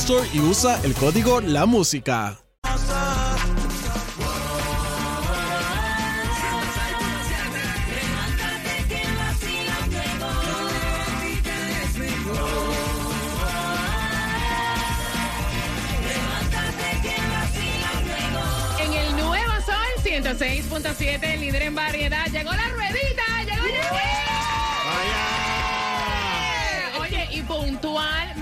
Store y usa el código La Música. En el nuevo sol 106.7, líder en variedad. Llegó la ruedita, llegó ya. Oye, y puntual,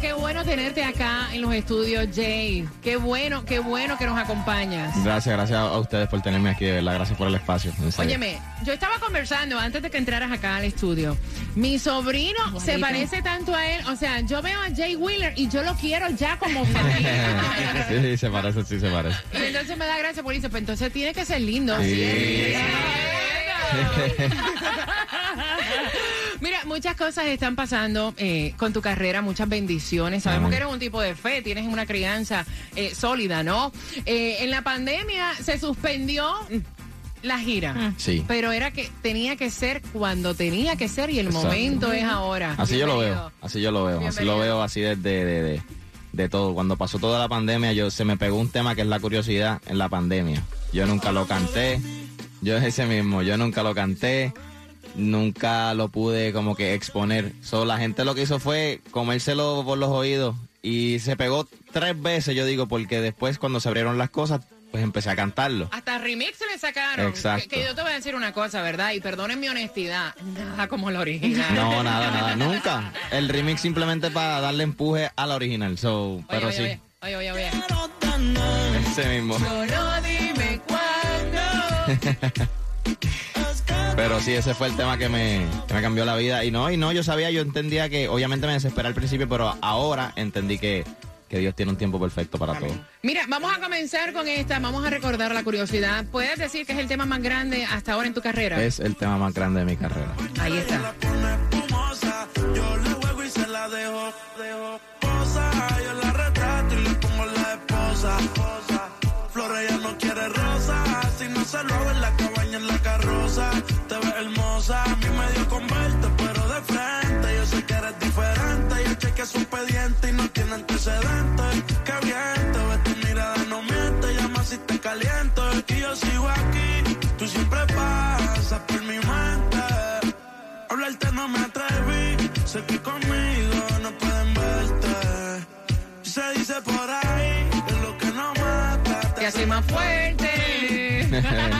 qué bueno tenerte acá en los estudios, Jay. Qué bueno, qué bueno que nos acompañas. Gracias, gracias a ustedes por tenerme aquí, de verdad, gracias por el espacio. Óyeme, yo estaba conversando antes de que entraras acá al estudio. Mi sobrino se parece tanto a él. O sea, yo veo a Jay Wheeler y yo lo quiero ya como sobrino. sí, sí, se parece, sí, se parece. Y entonces me da gracia porque dice, pues entonces tiene que ser lindo. Sí. Mira, muchas cosas están pasando eh, con tu carrera, muchas bendiciones. Sabemos Amén. que eres un tipo de fe, tienes una crianza eh, sólida, ¿no? Eh, en la pandemia se suspendió la gira. Sí. Pero era que tenía que ser cuando tenía que ser y el Exacto. momento es ahora. Así yo lo veo, así yo lo veo, así lo veo así desde de, de, de todo. Cuando pasó toda la pandemia, yo se me pegó un tema que es la curiosidad en la pandemia. Yo nunca lo canté, yo es ese mismo, yo nunca lo canté, nunca lo pude como que exponer. So, la gente lo que hizo fue comérselo por los oídos y se pegó tres veces, yo digo, porque después cuando se abrieron las cosas, pues empecé a cantarlo. Hasta remix le sacaron. Exacto. Que, que yo te voy a decir una cosa, ¿verdad? Y perdonen mi honestidad, nada como la original. No, nada, nada, nunca. El remix simplemente para darle empuje a la original. So, Oye, pero oye, sí, oye, oye, oye, oye. ese mismo. Solo dime cuándo. Pero sí, ese fue el tema que me, que me cambió la vida. Y no, y no, yo sabía, yo entendía que obviamente me desesperé al principio, pero ahora entendí que, que Dios tiene un tiempo perfecto para todo. Mira, vamos a comenzar con esta, vamos a recordar la curiosidad. ¿Puedes decir que es el tema más grande hasta ahora en tu carrera? Es el tema más grande de mi carrera. Ahí está. espumosa. Yo le juego y se la dejo, dejo cosa. Yo la retrato y le pongo la esposa. Flores ella no quiere rosa. Si no se lo hago en la A mí me dio con verte, pero de frente. Yo sé que eres diferente. Yo chequeé su expediente y no tiene antecedentes. Qué bien, te ves tu mirada, no miente. Llama si te caliento. Y yo sigo aquí. Tú siempre pasas por mi mente. Hablarte no me atreví, sé que conmigo no pueden verte. Se dice por ahí que lo que no mata Te hace más fuerte.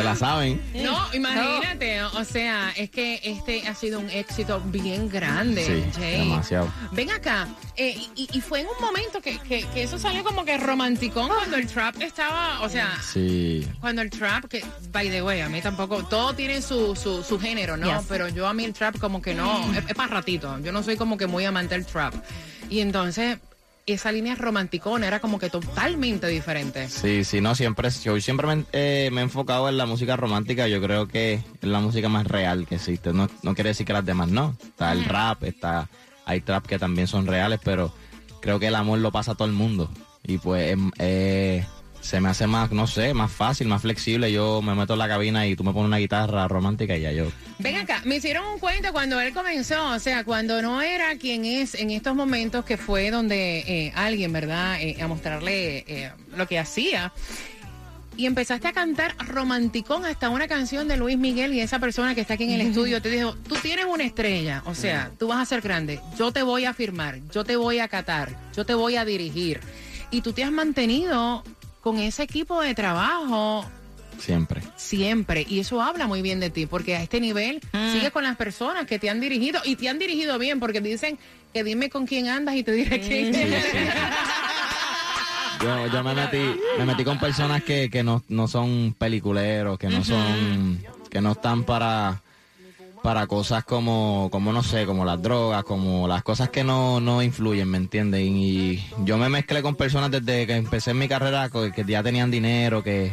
Se la saben. No, imagínate, o sea, es que este ha sido un éxito bien grande, Sí, Jay. demasiado. Ven acá, eh, y, y fue en un momento que, que- que eso salió como que romanticón cuando el trap estaba, o sea, Sí. cuando el trap, que, by the way, a mí tampoco, todo tiene su, su, su género, ¿no? Yes. Pero yo a mí el trap como que no, es, es para ratito, yo no soy como que muy amante del trap. Y entonces, esa línea romanticona era como que totalmente diferente. Sí, sí, no, siempre, yo siempre me, eh, me he enfocado en la música romántica, yo creo que es la música más real que existe, no, no quiere decir que las demás no, está el rap, está, hay trap que también son reales, pero creo que el amor lo pasa a todo el mundo, y pues em, eh, se me hace más, no sé, más fácil, más flexible. Yo me meto en la cabina y tú me pones una guitarra romántica y ya yo. Ven acá, me hicieron un cuento cuando él comenzó, o sea, cuando no era quien es en estos momentos que fue donde eh, alguien, ¿verdad?, eh, a mostrarle eh, lo que hacía. Y empezaste a cantar romanticón hasta una canción de Luis Miguel y esa persona que está aquí en el estudio te dijo, tú tienes una estrella, o sea, tú vas a ser grande, yo te voy a firmar, yo te voy a catar, yo te voy a dirigir. Y tú te has mantenido con ese equipo de trabajo Siempre. siempre. Y eso habla muy bien de ti, porque a este nivel Mm. sigues con las personas que te han dirigido y te han dirigido bien, porque dicen que dime con quién andas y te diré quién eres. Yo, yo me metí, me metí con personas que, que no, no son peliculeros, que no son, que no están para, para cosas como, como no sé, como las drogas, como las cosas que no, no influyen, ¿me entienden? Y yo me mezclé con personas desde que empecé mi carrera que ya tenían dinero, que,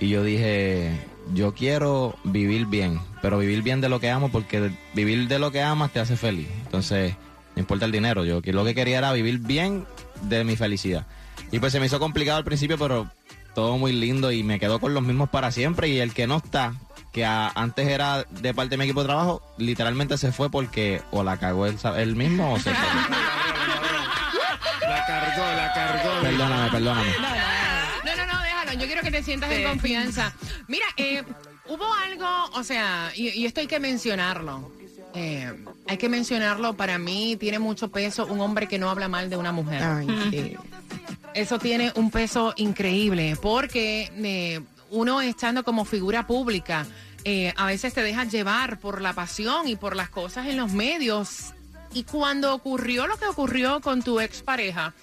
y yo dije, yo quiero vivir bien, pero vivir bien de lo que amo, porque vivir de lo que amas te hace feliz. Entonces, no importa el dinero, yo lo que quería era vivir bien de mi felicidad. Y pues se me hizo complicado al principio, pero todo muy lindo y me quedo con los mismos para siempre. Y el que no está, que a- antes era de parte de mi equipo de trabajo, literalmente se fue porque o la cagó él, él mismo o se fue. La cargó, la cargó. perdóname, perdóname. No, no, no, déjalo. Yo quiero que te sientas en confianza. Mira, eh, hubo algo, o sea, y, y esto hay que mencionarlo. Eh, hay que mencionarlo. Para mí tiene mucho peso un hombre que no habla mal de una mujer. Eso tiene un peso increíble porque eh, uno estando como figura pública, eh, a veces te deja llevar por la pasión y por las cosas en los medios. Y cuando ocurrió lo que ocurrió con tu expareja,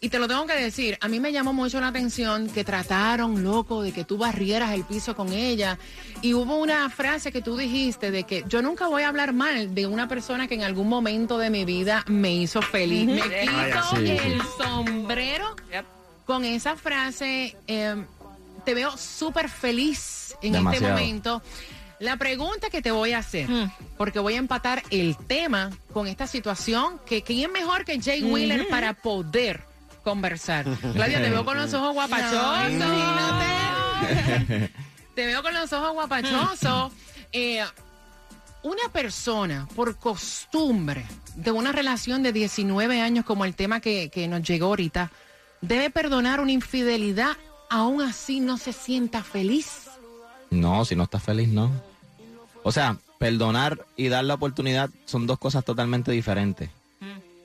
y te lo tengo que decir, a mí me llamó mucho la atención que trataron, loco, de que tú barrieras el piso con ella. Y hubo una frase que tú dijiste de que yo nunca voy a hablar mal de una persona que en algún momento de mi vida me hizo feliz. Me quito sí, sí. el sombrero con esa frase. eh, te veo súper feliz en este momento. La pregunta que te voy a hacer, porque voy a empatar el tema con esta situación, que quién mejor que Jay Wheeler para poder conversar. Claudia, te veo con los ojos guapachosos. te veo con los ojos guapachosos. Eh, una persona, por costumbre, de una relación de 19 años como el tema que, que nos llegó ahorita, debe perdonar una infidelidad, aún así no se sienta feliz. No, si no estás feliz, no. O sea, perdonar y dar la oportunidad son dos cosas totalmente diferentes.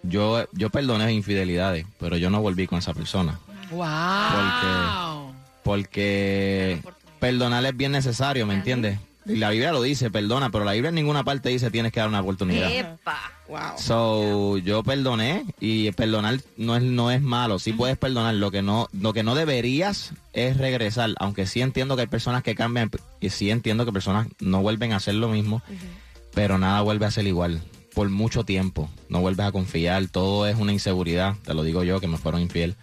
Yo, yo perdoné infidelidades, pero yo no volví con esa persona. ¡Wow! Porque perdonar es bien necesario, ¿me entiendes? Y la Biblia lo dice, perdona, pero la Biblia en ninguna parte dice tienes que dar una oportunidad. Epa. Wow. So, yo perdoné y perdonar no es no es malo, sí puedes perdonar, lo que no lo que no deberías es regresar, aunque sí entiendo que hay personas que cambian y sí entiendo que personas no vuelven a hacer lo mismo, pero nada vuelve a ser igual por mucho tiempo, no vuelves a confiar, todo es una inseguridad, te lo digo yo que me fueron infiel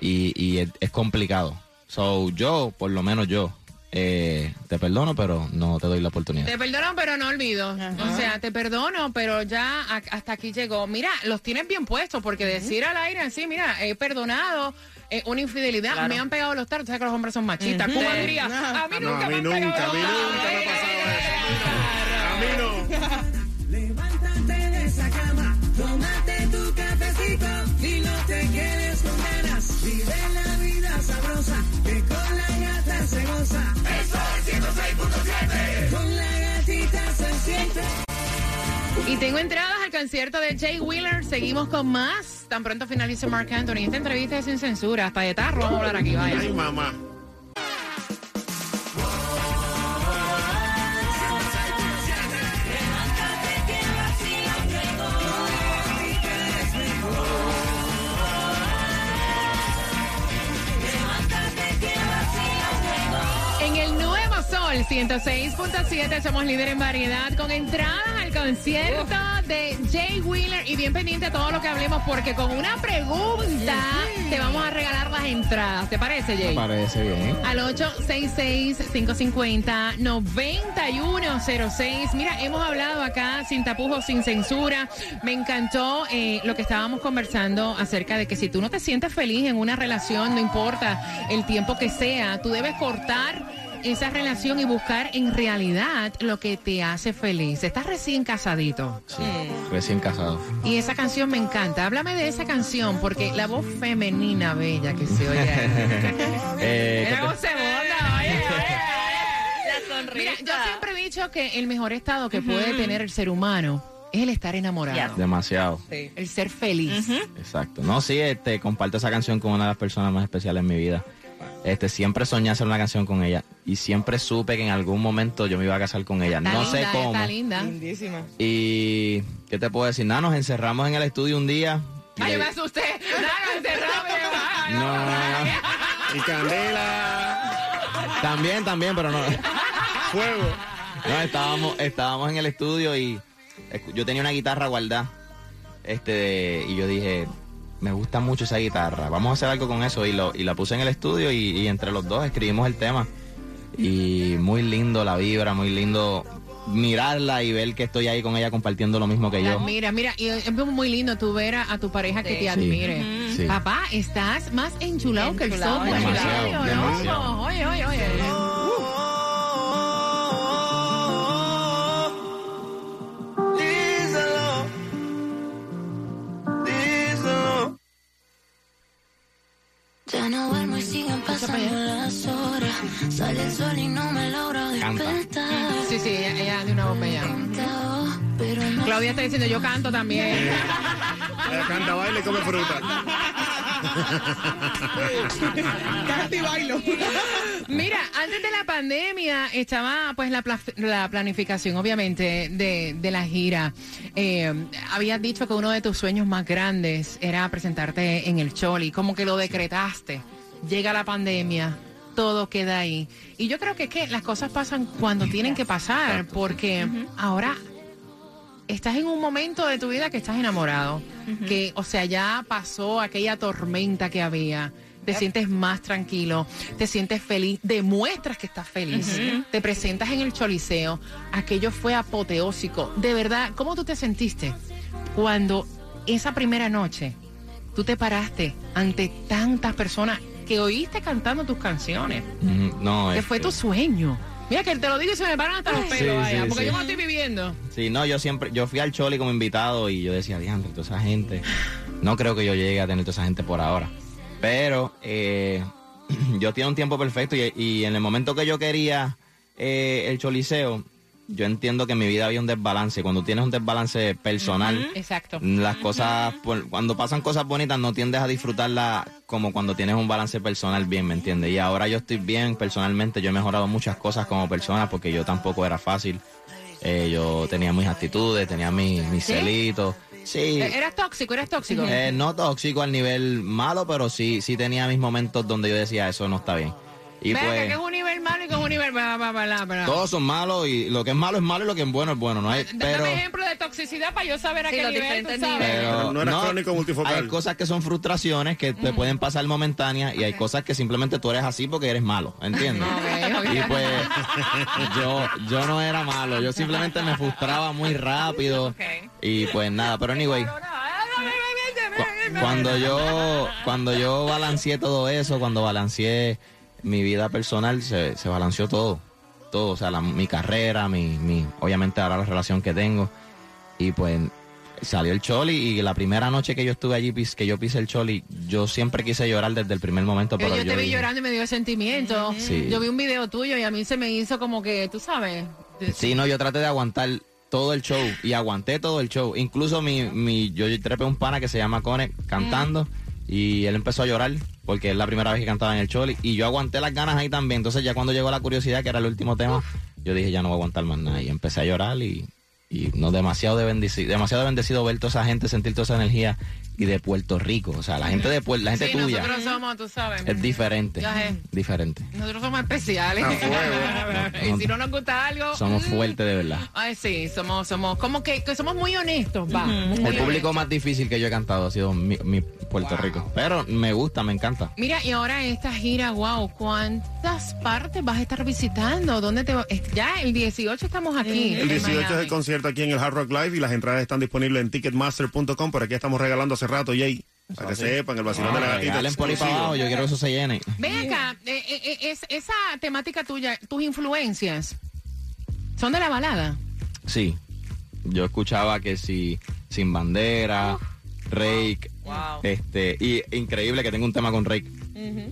y, y es, es complicado. So, yo, por lo menos yo, eh, te perdono, pero no te doy la oportunidad. Te perdono, pero no olvido. O sea, te perdono, pero ya a- hasta aquí llegó. Mira, los tienes bien puestos, porque decir al aire así, mira, he perdonado eh, una infidelidad, me han pegado los tarros. Sabes que los hombres son machistas. Cuba diría, a mí No, nunca a mí me han nunca, pegado a mí los nunca me ha pasado eso. A mí no. Levántate de esa cama, tómate tu cafecito y no te quedes con ganas. Vive la vida sabrosa, que con la gata se goza. Y tengo entradas al concierto de Jay Wheeler. Seguimos con más. Tan pronto finalice Mark Anthony. Esta entrevista es sin censura. Hasta de tarro vamos a hablar aquí. Vaya. Ay, mamá. Sol 106.7 somos líder en variedad con entradas al concierto de Jay Wheeler y bien pendiente a todo lo que hablemos porque con una pregunta te vamos a regalar las entradas. ¿Te parece, Jay? Me parece bien. Al 866-550-9106. Mira, hemos hablado acá sin tapujos, sin censura. Me encantó eh, lo que estábamos conversando acerca de que si tú no te sientes feliz en una relación, no importa el tiempo que sea, tú debes cortar esa relación y buscar en realidad lo que te hace feliz. Estás recién casadito. Sí, recién casado. Y esa canción me encanta. Háblame de esa canción porque la voz femenina bella que se oye ahí. Eh, ¿qué Mira oye, oye. La sonrisa. Yo siempre he dicho que el mejor estado que puede tener el ser humano es el estar enamorado. Demasiado. el ser feliz. Exacto. No, sí, este, comparto esa canción con una de las personas más especiales en mi vida. Este, siempre soñé hacer una canción con ella y siempre supe que en algún momento yo me iba a casar con ella. Está no linda, sé cómo. Está linda. Y ¿qué te puedo decir? Nada, nos encerramos en el estudio un día. y Ay, le- me asusté. Nada, ay, No, no, no. Y Candela. También, también, pero no. Fuego. No, estábamos, estábamos en el estudio y yo tenía una guitarra guardada. Este, y yo dije, me gusta mucho esa guitarra, vamos a hacer algo con eso. Y, lo, y la puse en el estudio y, y entre los dos escribimos el tema. Y muy lindo la vibra, muy lindo mirarla y ver que estoy ahí con ella compartiendo lo mismo que La yo. admira, mira, y es muy lindo tú ver a, a tu pareja que te admire. Sí. Papá, estás más enchulado que el sol. demasiado, ¿no? demasiado. Oye, oye, oye. Ya no duermo y siguen pasando las horas. Sale el sol y no me Canta. despertar. Sí, sí, ella, ella de una Pero no Claudia está diciendo, yo canto también. Ella canta, baila y come fruta. Bailo. Mira, antes de la pandemia estaba pues la, la planificación, obviamente, de, de la gira. Eh, habías dicho que uno de tus sueños más grandes era presentarte en el Choli, como que lo decretaste. Llega la pandemia, todo queda ahí. Y yo creo que, es que las cosas pasan cuando tienen que pasar, porque ahora estás en un momento de tu vida que estás enamorado, que, o sea, ya pasó aquella tormenta que había, te sientes más tranquilo, te sientes feliz, demuestras que estás feliz, te presentas en el choliseo, aquello fue apoteósico. De verdad, ¿cómo tú te sentiste cuando esa primera noche tú te paraste ante tantas personas que oíste cantando tus canciones? Ujú, No, Que fue este, tu sueño. Mira que te lo digo y se me paran hasta los pelos, Sí, vaya, sí, porque sí. yo no estoy viviendo. Sí, no, yo siempre, yo fui al Choli como invitado y yo decía, diantre, toda esa gente, no creo que yo llegue a tener toda esa gente por ahora. Pero eh, yo tenía un tiempo perfecto y, y en el momento que yo quería eh, el Choliseo, yo entiendo que en mi vida había un desbalance. Cuando tienes un desbalance personal, Exacto. las cosas, cuando pasan cosas bonitas, no tiendes a disfrutarlas como cuando tienes un balance personal bien, ¿me entiendes? Y ahora yo estoy bien personalmente, yo he mejorado muchas cosas como persona porque yo tampoco era fácil. Eh, yo tenía mis actitudes, tenía mis, mis ¿Sí? celitos. Sí. Eras tóxico, eras tóxico. Eh, no tóxico al nivel malo, pero sí, sí tenía mis momentos donde yo decía eso no está bien. Y pues que es un nivel malo y que es un nivel... Bla, bla, bla, bla, bla. todos son malos y lo que es malo es malo y lo que es bueno es bueno, no hay, Dame pero ejemplo de toxicidad para yo saber a Sí, qué los nivel tú diferentes sabes. niveles. pero No era crónico multifocal. Hay cosas que son frustraciones que te pueden pasar momentáneas y hay cosas que simplemente tú eres así porque eres malo, ¿entiendes? Ok, ok. Y pues yo, yo no era malo, yo simplemente me frustraba muy rápido Ok. y pues nada, pero anyway, No, no, no, no, cu- cuando yo, cuando yo balanceé todo eso, cuando balanceé mi vida personal, se, se balanceó todo, todo, o sea, la- mi carrera, mi, mi, obviamente ahora la relación que tengo y pues salió el Choli y la primera noche que yo estuve allí, pis- que yo pisé el Choli, yo siempre quise llorar desde el primer momento, pero yo yo te vi dije- llorando y me dio sentimiento. Sí. Yo vi un video tuyo y a mí se me hizo como que, tú sabes. Sí, no, yo traté de aguantar todo el show y aguanté todo el show. Incluso mi, mi, yo trepé un pana que se llama Cone cantando y él empezó a llorar porque es la primera vez que cantaba en el Choli y yo aguanté las ganas ahí también. Entonces ya cuando llegó la curiosidad, que era el último tema, yo dije ya no voy a aguantar más nada y empecé a llorar y, y no demasiado de bendecido, demasiado bendecido ver toda esa gente, sentir toda esa energía y de Puerto Rico. O sea, la gente de Puerto, la gente Sí, tuya nosotros somos, tú sabes. es diferente. Ya sé. Diferente. Nosotros somos especiales. Y si no nos gusta algo. Somos mm, fuertes de verdad. Ay, sí, somos, somos, como que, que somos muy honestos, va. muy El público más difícil que yo he cantado ha sido mi, mi Puerto Rico. Pero me gusta, me encanta. Mira, y ahora esta gira, wow, ¿cuántas partes vas a estar visitando? ¿Dónde te va? es- Ya el 18 estamos aquí. El en 18 es el concierto aquí en el Hard Rock Live y las entradas están disponibles en ticketmaster.com. Por aquí estamos regalando hace rato, Jay. Para que sepan, el vacilón de la gatita. Por ahí para exclusivo. abajo, yo quiero que eso se llene. Ven acá, eh, eh, eh, es, esa temática tuya, tus influencias, ¿son de la balada? Sí. Yo escuchaba que si Sin Bandera, Rake, este, y increíble que tengo un tema con Rake.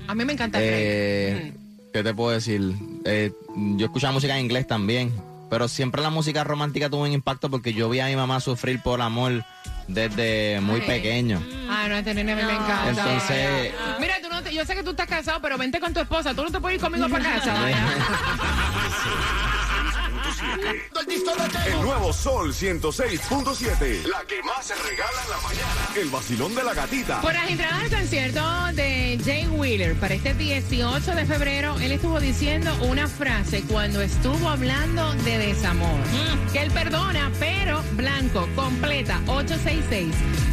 A mí me encanta. Eh. ¿Qué te puedo decir? Eh, yo escuchaba música en inglés también, pero siempre la música romántica tuvo un impacto porque yo vi a mi mamá sufrir por amor desde muy Ay. pequeño. Ah, no, este nene a mí me encanta. Entonces- Mira, tú no te- yo sé que tú estás casado, pero vente con tu esposa. Tú no te puedes ir conmigo para casa. El nuevo Sol 106.7. La que más se regala en la mañana. El vacilón de la gatita. Por las entradas al concierto de Jay Wheeler para este 18 de febrero, él estuvo diciendo una frase cuando estuvo hablando de desamor. Que él perdona, pero blanco, completa,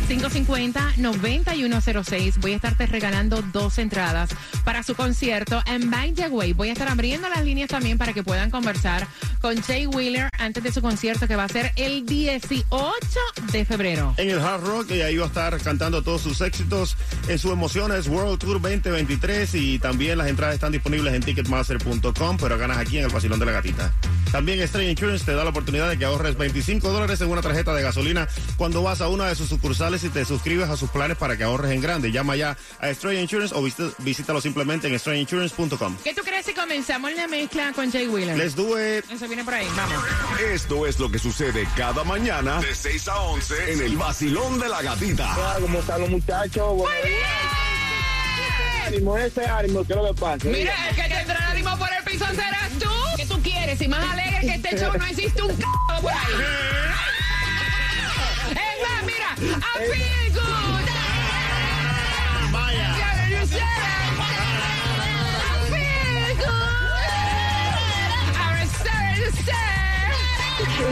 866-550-9106. Voy a estarte regalando dos entradas para su concierto en By the Way. Voy a estar abriendo las líneas también para que puedan conversar con Jay Wheeler antes de su concierto que va a ser el 18 de febrero. En el Hard Rock y ahí va a estar cantando todos sus éxitos en su Emociones World Tour 2023 y también las entradas están disponibles en ticketmaster.com, pero ganas aquí en el Vacilón de la Gatita. También Stray Insurance te da la oportunidad de que ahores 25 dólares en una tarjeta de gasolina cuando vas a una de sus sucursales y te suscribes a sus planes para que ahorres en grande. Llama ya a Stray Insurance o visita- visítalo simplemente en strayinsurance.com. ¿Qué tú crees si comenzamos la mezcla con Jay Wheeler? Let's do it. Eso viene por ahí, vamos. Esto es lo que sucede cada mañana de 6 a 11 en el vacilón de la gatita. ¿Cómo están los muchachos? Buenos días. Ánimo, ese ánimo, ¿qué es lo que pasa? Mira, el que tendrá el ánimo por el piso serás tú. ¿Qué tú quieres? Y más alegre que este show no existe un c por ahí.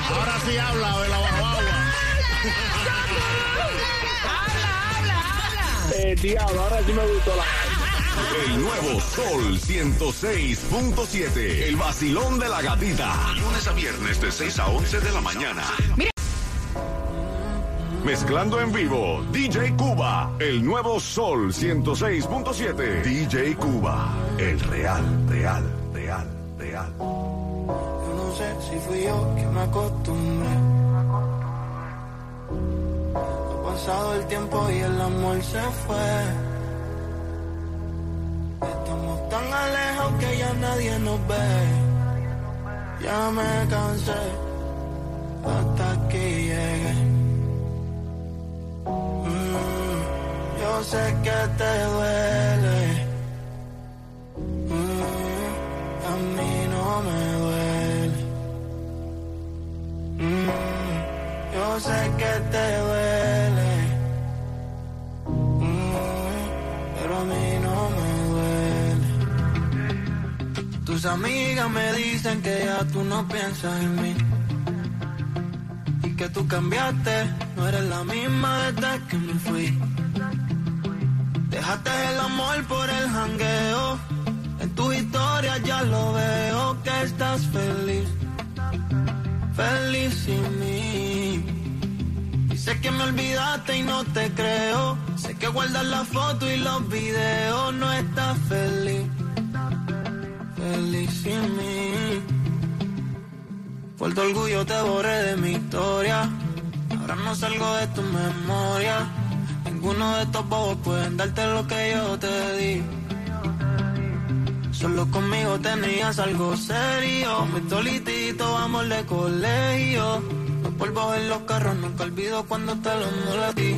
Ahora sí habla de la. Habla, habla, habla. Eh, diablo, ahora sí me gustó la... El nuevo Sol 106.7. El vacilón de la gatita. Lunes a viernes de 6 a 11 de la mañana. Mira. Mezclando en vivo, DJ Cuba. El nuevo Sol 106.7. DJ Cuba. El real, real, real, real. Yo no sé si fui yo que me acostumbré. Ha pasado el tiempo y el amor se fue. Estamos tan alejados que ya nadie nos ve. Ya me cansé sé que te duele. Mm, a mí no me duele. Mm, yo sé que te duele. Mm, pero a mí no me duele. Tus amigas me dicen que ya tú no piensas en mí. Y que tú cambiaste, no eres la misma desde que me fui. Dejaste el amor por el jangueo. En tus historias ya lo veo que estás feliz. Feliz sin mí. Y sé que me olvidaste y no te creo. Sé que guardas la foto y los videos. No estás feliz. Feliz sin mí. Por tu orgullo te borré de mi historia. Ahora no salgo de tu memoria. Ninguno de estos bobos pueden darte lo que yo te di. Solo conmigo tenías algo serio. Mi tolitito, amor de colegio. Los polvos en los carros, nunca olvido cuando te los molesté.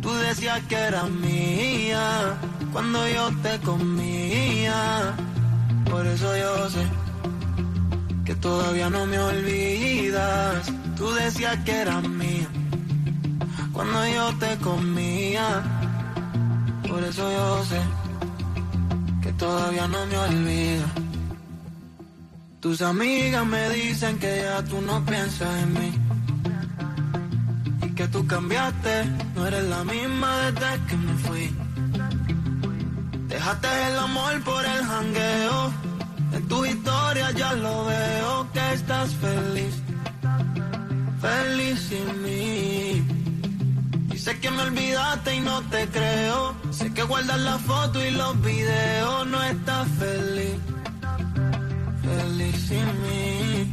Tú decías que eras mía cuando yo te comía. Por eso yo sé que todavía no me olvidas. Tú decías que eras mía cuando yo te comía. Por eso yo sé que todavía no me olvido. Tus amigas me dicen que ya tú no piensas en mí. Y que tú cambiaste, no eres la misma desde que me fui. Dejaste el amor por el jangueo. En tu historia ya lo veo que estás feliz. Feliz sin mí. Sé que me olvidaste y no te creo. Sé que guardas la foto y los videos. No estás feliz. Feliz sin mí.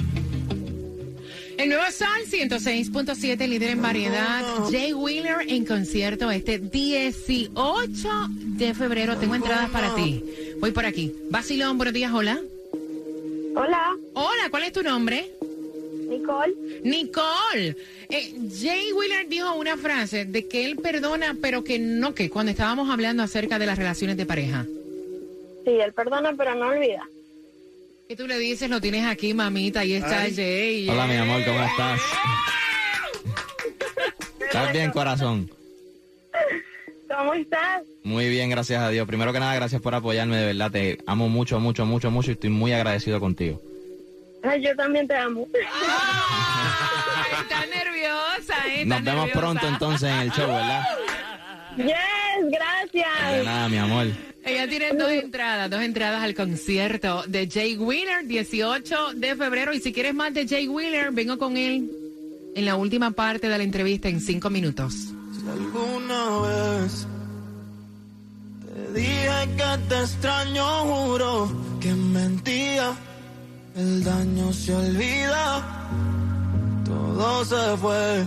El nuevo Sol 106.7, líder en variedad. Jay Wheeler en concierto este 18 de febrero. Tengo entradas para ti. Voy por aquí. Basilón, buenos días, hola. Hola, Hola, ¿cuál es tu nombre? Nicole. Nicole. Eh, Jay Wheeler dijo una frase de que él perdona, pero que no que, cuando estábamos hablando acerca de las relaciones de pareja. Sí, él perdona, pero no olvida. ¿Qué tú le dices? Lo tienes aquí, mamita, ahí está Ay. Jay. Hola, mi amor, ¿cómo estás? ¿Estás bien, corazón? ¿Cómo estás? Muy bien, gracias a Dios. Primero que nada, gracias por apoyarme, de verdad. Te amo mucho, mucho, mucho, mucho y estoy muy agradecido contigo. Ay, yo también te amo. Ay, está Nos vemos nerviosa. pronto entonces en el show, ¿verdad? Yes, De gracias. nada, mi amor. Ella tiene dos entradas, dos entradas al concierto de Jay Wheeler, 18 de febrero. Y si quieres más de Jay Wheeler, vengo con él en la última parte de la entrevista en cinco minutos. Si alguna vez te dije que te extraño, juro que mentía. El daño se olvida, todo se fue.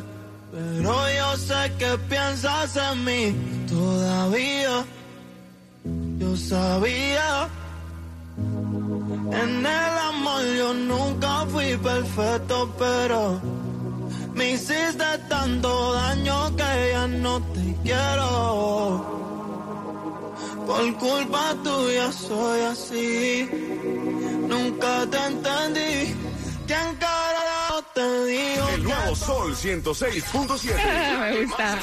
Pero yo sé que piensas en mí todavía. Yo sabía. En el amor yo nunca fui perfecto, pero me hiciste tanto daño que ya no te quiero. Por culpa tuya soy así. Nunca te entendí. ¿Quién dijo El nuevo Sol 106.7. me gusta.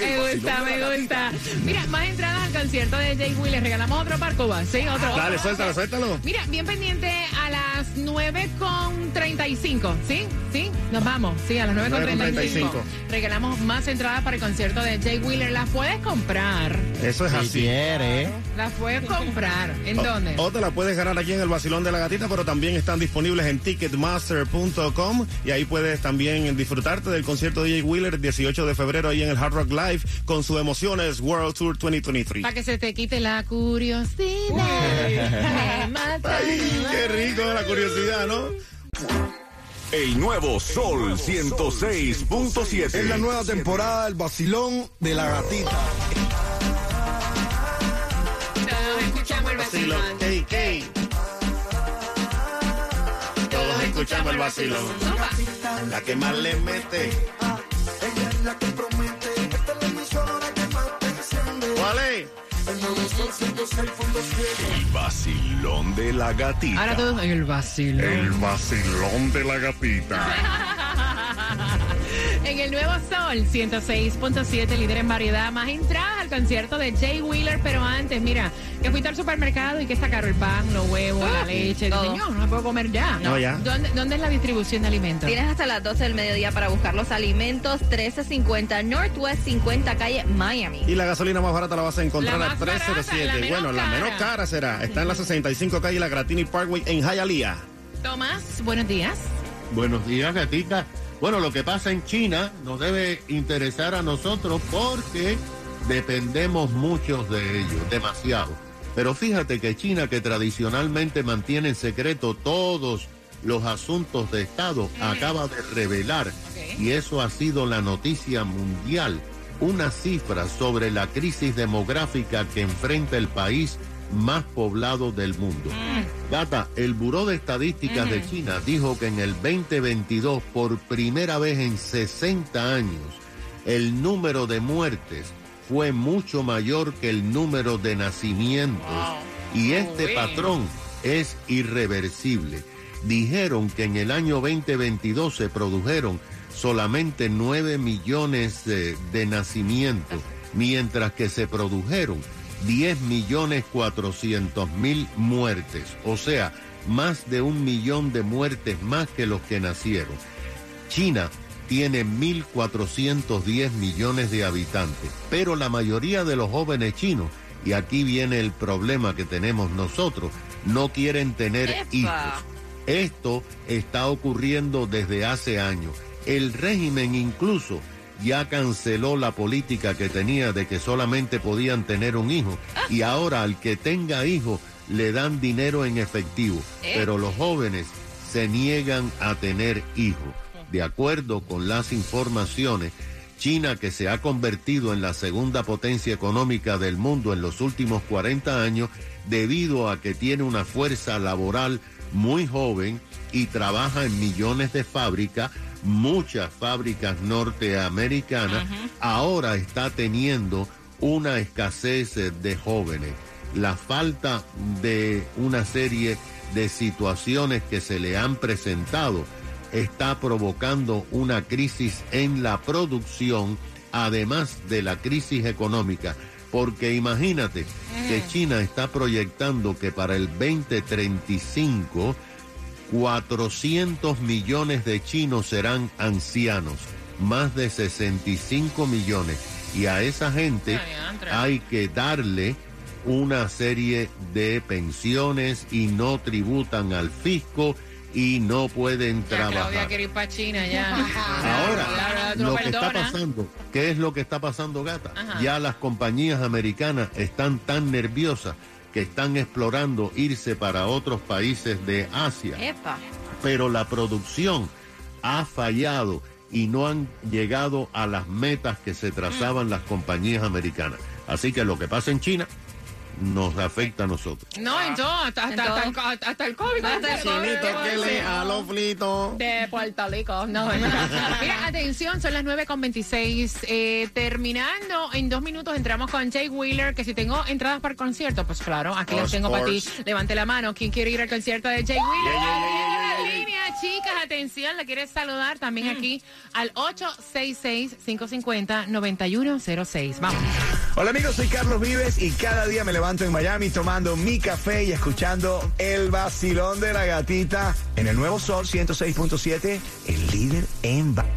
Me gusta, me gusta. Mira, más entradas al concierto de Jay Wheeler. Regalamos otro par Cuba. Sí, otro. Dale, otro, suéltalo, otro. suéltalo. Mira, bien pendiente a las 9.35. ¿Sí? ¿Sí? Nos vamos. Sí, a las 9.35. 9:35. Regalamos más entradas para el concierto de Jay Wheeler. Las puedes comprar. Eso es Si así. Quiere. Las puedes comprar. ¿En dónde? O te la puedes ganar aquí en el Basilón de la Gatita, pero también están disponibles en ticketmaster.com y ahí puedes también disfrutarte del concierto de Jay Wheeler el 18 de febrero ahí en el Hard Rock Live con su Emociones World Tour 2023. Para que se te quite la curiosidad. Me mata. Ay, qué rico la curiosidad, ¿no? El nuevo Sol 106.7. Es la nueva temporada del vacilón de la gatita. Vacilón, ey, ey. Todos escuchamos el vacilón. La que más le mete. Ella es la que promete. Esta es la emisora que más te enciende. ¿Cuál es? El nuevo sol 106.7. El vacilón de la gatita. Ahora todos en el vacilón. El vacilón de la gatita. En el Nuevo Sol 106.7, líder en variedad. Más entradas al concierto de Jay Wheeler, pero antes, mira, que fuiste al supermercado y que sacaron el pan, los huevos, la leche. todo. Señor, no me puedo comer ya. No, ya. ¿Dónde, dónde es la distribución de alimentos? Tienes hasta las 12 del mediodía para buscar los alimentos. 1350 Northwest 50 calle Miami. Y la gasolina más barata la vas a encontrar a más barata, 307. la menos bueno, la menos cara será. Está en la 65 calle La Gratini Parkway en Hialeah. Tomás, buenos días. Buenos días, gatita. Bueno, lo que pasa en China nos debe interesar a nosotros porque dependemos muchos de ellos, demasiado. Pero fíjate que China, que tradicionalmente mantiene en secreto todos los asuntos de Estado, acaba de revelar, y eso ha sido la noticia mundial, una cifra sobre la crisis demográfica que enfrenta el país más poblado del mundo. Gata, el Buró de Estadísticas de China dijo que en el 2022, por primera vez en 60 años, el número de muertes fue mucho mayor que el número de nacimientos. Y este Uy. patrón es irreversible. Dijeron que en el año 2022 se produjeron solamente 9 millones de, de nacimientos, mientras que se produjeron 10 millones 400 mil muertes, o sea, más de un millón de muertes más que los que nacieron. China tiene 1.410 millones de habitantes, pero la mayoría de los jóvenes chinos, y aquí viene el problema que tenemos nosotros, no quieren tener ¡Epa! hijos. Esto está ocurriendo desde hace años. El régimen incluso ya canceló la política que tenía de que solamente podían tener un hijo y ahora al que tenga hijo le dan dinero en efectivo, Eh. pero los jóvenes se niegan a tener hijos. De acuerdo con las informaciones, China, que se ha convertido en la segunda potencia económica del mundo en los últimos 40 años, debido a que tiene una fuerza laboral muy joven y trabaja en millones de fábricas, muchas fábricas norteamericanas, ahora está teniendo una escasez eh, de jóvenes. La falta de una serie de situaciones que se le han presentado está provocando una crisis en la producción, además de la crisis económica. Porque imagínate que China está proyectando que para el 2035 400 millones de chinos serán ancianos, más de 65 millones. Y a esa gente hay que darle una serie de pensiones y no tributan al fisco y no pueden Ya, Claudia trabajar. quiere ir para China ya. Ahora, Claro, lo que está pasando, ¿qué es lo que está pasando, gata? Ajá. Ya las compañías americanas están tan nerviosas que están explorando irse para otros países de Asia. Epa. Pero la producción ha fallado y no han llegado a las metas que se trazaban las compañías americanas. Así que lo que pasa en China nos afecta a nosotros. No, en todo, hasta, hasta, En todo. hasta, el- hasta el COVID. Hasta el Chinito, que le a los flitos. De Puerto Rico. No, Mira, atención, son las 9.26. Eh, terminando, en dos minutos entramos con Jay Wheeler, que si tengo entradas para el concierto, pues claro, aquí las tengo para ti. Levante la mano. ¿Quién quiere ir al concierto de Jay Wheeler? Yeah, yeah, yeah. Línea, chicas, atención, la quieres saludar también aquí al 866-550-9106. Vamos. Hola amigos, soy Carlos Vives y cada día me levanto en Miami tomando mi café y escuchando el vacilón de la gatita en el nuevo Sol 106.7, el líder en... ba- Todo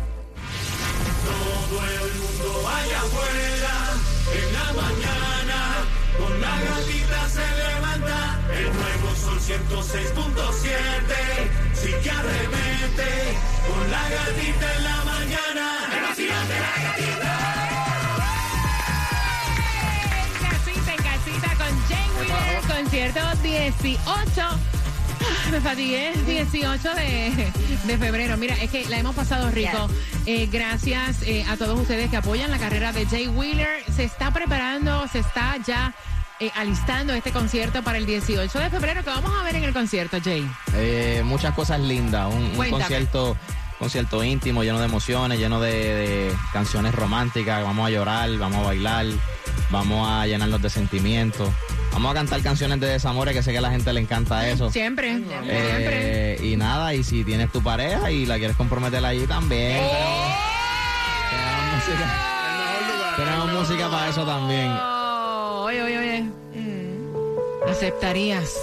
el mundo vaya afuera, en la mañana, con la gatita se levanta, el nuevo sol 106.7, sí que arremete, con la gatita en la mañana, el vacilón de la gatita. Concierto 18. Ah, Me fatigué, 18 de, de febrero. Mira, es que la hemos pasado rico. Eh, gracias eh, a todos ustedes que apoyan la carrera de Jay Wheeler. Se está preparando, se está ya eh, alistando este concierto para el 18 de febrero. que vamos a ver en el concierto, Jay? Eh, muchas cosas lindas, un, un concierto concierto íntimo, lleno de emociones, lleno de, de canciones románticas, vamos a llorar, vamos a bailar, vamos a llenarnos de sentimientos, vamos a cantar canciones de desamores, que sé que a la gente le encanta eso. Siempre, siempre. Eh, y nada, y si tienes tu pareja y la quieres comprometer allí también. ¡Oh! Tenemos música, tenemos música para eso también. Oh, oye, oye, oye. ¿Aceptarías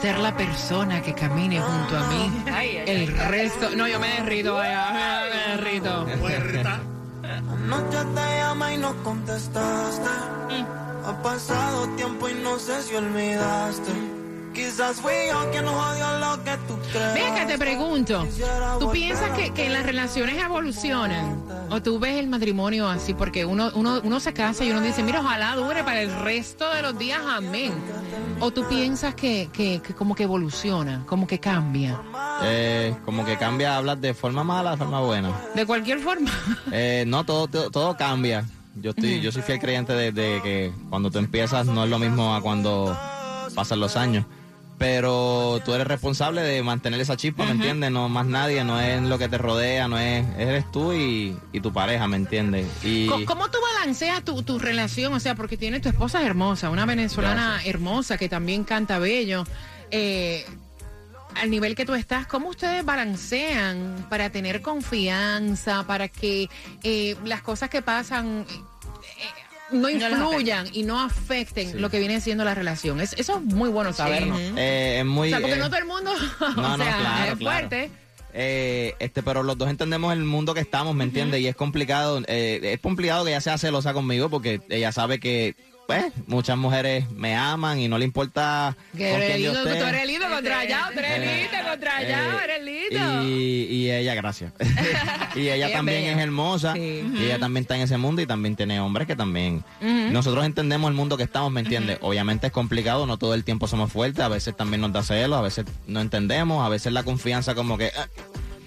ser la persona que camine junto a mí el resto? No, yo me derrito, vaya, me derrito. Anoche te llamé y no contestaste. Ha pasado tiempo y no sé si olvidaste. Quizás fui yo quien jodió lo que tú crees. Mira que te pregunto, ¿tú piensas que, que las relaciones evolucionan? ¿O tú ves el matrimonio así? Porque uno, uno, uno se casa y uno dice, mira, ojalá dure para el resto de los días, amén. ¿O tú piensas que, que, que como que evoluciona, como que cambia? Eh, como que cambia, hablas de forma mala, de forma buena. De cualquier forma. Eh, no, todo, todo, todo cambia. Yo estoy, yo soy fiel creyente de, de que cuando tú empiezas no es lo mismo a cuando pasan los años. Pero tú eres responsable de mantener esa chispa, ¿me entiendes? No más nadie, no es lo que te rodea, no es, eres tú y, y tu pareja, ¿me entiendes? Y ¿Cómo tú balanceas tu, tu relación? O sea, porque tienes tu esposa hermosa, una venezolana hermosa que también canta bello. Eh, al nivel que tú estás, ¿cómo ustedes balancean para tener confianza, para que eh, las cosas que pasan eh, no influyan y no afecten lo que viene siendo la relación? Es- eso es muy bueno saberlo. Eh, es muy... o sea, porque eh, no todo el mundo, o no, no, claro, es claro. fuerte. Eh, este, pero los dos entendemos el mundo que estamos, ¿me entiendes? Y es complicado, eh, es complicado que ella sea celosa conmigo porque ella sabe que, pues, muchas mujeres me aman y no le importa Que eres yo lindo, tú esté. eres lindo contra allá, tú eres Eh, lindo contra allá, eh, eres lindo. Y, y ella, gracias. y ella, también bella. es hermosa. Sí. Y ella también está en ese mundo y también tiene hombres que también. Nosotros entendemos el mundo que estamos, ¿me entiendes? Obviamente es complicado, no todo el tiempo somos fuertes, a veces también nos da celos, a veces no entendemos, a veces la confianza como que... ah,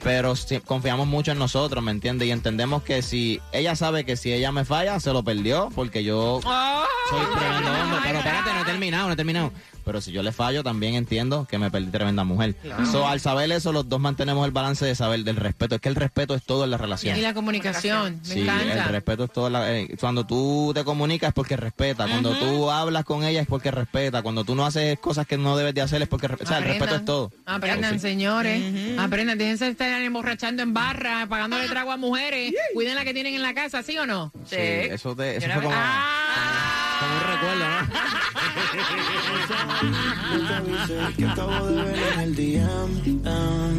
pero sí, confiamos mucho en nosotros, ¿me entiendes? Y entendemos que si ella sabe que si ella me falla, se lo perdió, porque yo soy tremendo hombre. Pero espérate, no he terminado, no he terminado. Pero si yo le fallo, también entiendo que me perdí tremenda mujer. Claro. So, al saber eso, los dos mantenemos el balance de saber del respeto. Es que el respeto es todo en la relación. Y la comunicación, me Sí, el respeto es todo. la- eh, cuando tú te comunicas es porque respeta. Cuando tú hablas con ella es porque respeta. Cuando tú no haces cosas que no debes de hacer es porque respe- o sea, el respeto es todo. Aprendan, Sí. señores. Aprendan, déjense estar emborrachando en barra, pagándole trago a mujeres. Cuiden la que tienen en la casa, ¿sí o no? Sí, eso, te, eso fue no- como, Ah. como un recuerdo, que acabo de ver en el DM ah,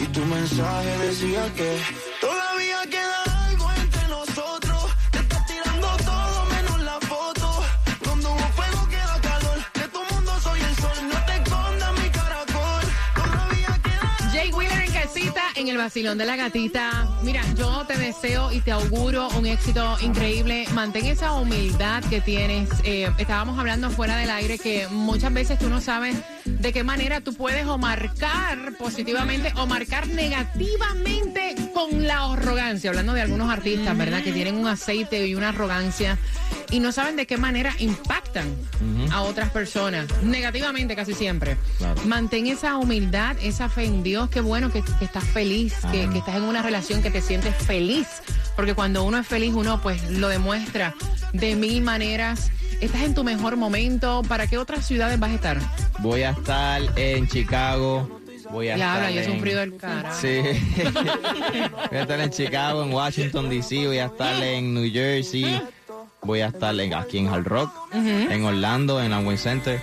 Y tu mensaje decía que en el vacilón de la gatita. Mira, yo te deseo y te auguro un éxito increíble. Mantén esa humildad que tienes. Eh, estábamos hablando fuera del aire que muchas veces tú no sabes de qué manera tú puedes o marcar positivamente o marcar negativamente con la arrogancia. Hablando de algunos artistas, ¿verdad? Que tienen un aceite y una arrogancia y no saben de qué manera impactan a otras personas. Negativamente casi siempre. Claro. Mantén esa humildad, esa fe en Dios. Qué bueno que, que estás feliz, que, que estás en una relación que te sientes feliz. Porque cuando uno es feliz, uno pues lo demuestra de mil maneras. Estás en tu mejor momento. ¿Para qué otras ciudades vas a estar? Voy a estar en Chicago. Voy a Ya estar habla, y es un en- frío del cara. Sí. voy a estar en Chicago, en Washington, D.C., voy a estar en New Jersey, voy a estar en- aquí en Hard Rock, en Orlando, en Amway Center.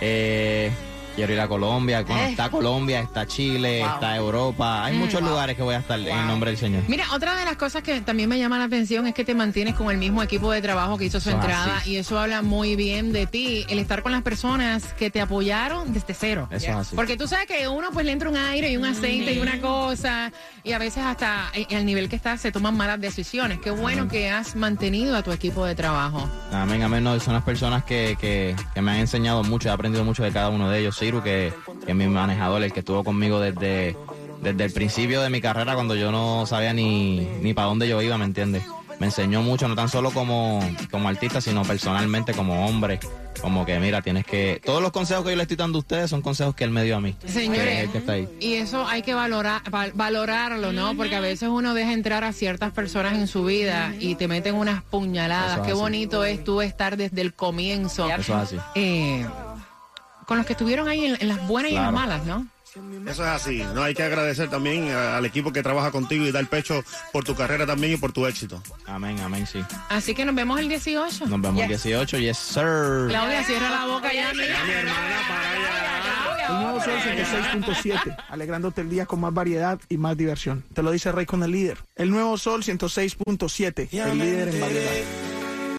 Eh, quiero ir a Colombia. Bueno, Eh. está Colombia, está Chile, Wow. está Europa. Hay Mm. muchos Wow. lugares que voy a estar en nombre del Señor. Mira, otra de las cosas que también me llama la atención es que te mantienes con el mismo equipo de trabajo que hizo su Eso entrada y eso habla muy bien de ti, el estar con las personas que te apoyaron desde cero. Eso es así. Porque tú sabes que uno pues le entra un aire y un aceite y una cosa y a veces hasta al nivel que estás se toman malas decisiones. Qué bueno que has mantenido a tu equipo de trabajo. Amén, amén. No, son las personas que, que, que me han enseñado mucho, he aprendido mucho de cada uno de ellos. Que, que es mi manejador, el que estuvo conmigo desde, desde el principio de mi carrera, cuando yo no sabía ni, ni para dónde yo iba, ¿me entiendes? Me enseñó mucho, no tan solo como, como artista, sino personalmente como hombre. Como que, mira, tienes que... Todos los consejos que yo le estoy dando a ustedes son consejos que él me dio a mí. Es Señores, el que está ahí. y eso hay que valorar, val- valorarlo, ¿no? Porque a veces uno deja entrar a ciertas personas en su vida y te meten unas puñaladas. Es Qué bonito es tú estar desde el comienzo. Eso es así. eh, con los que estuvieron ahí en, en las buenas y en las malas, ¿no? Eso es así. No hay que agradecer también a- al equipo que trabaja contigo y dar pecho por tu carrera también y por tu éxito. Amén, amén, sí. Así que nos vemos el 18. Nos vemos el 18, yes, sir. Claudia, cierra la boca ya. El nuevo Sol 106.7, alegrándote el día con más variedad y más diversión. Te lo dice Rey con el líder. El nuevo Sol 106.7, el líder en variedad.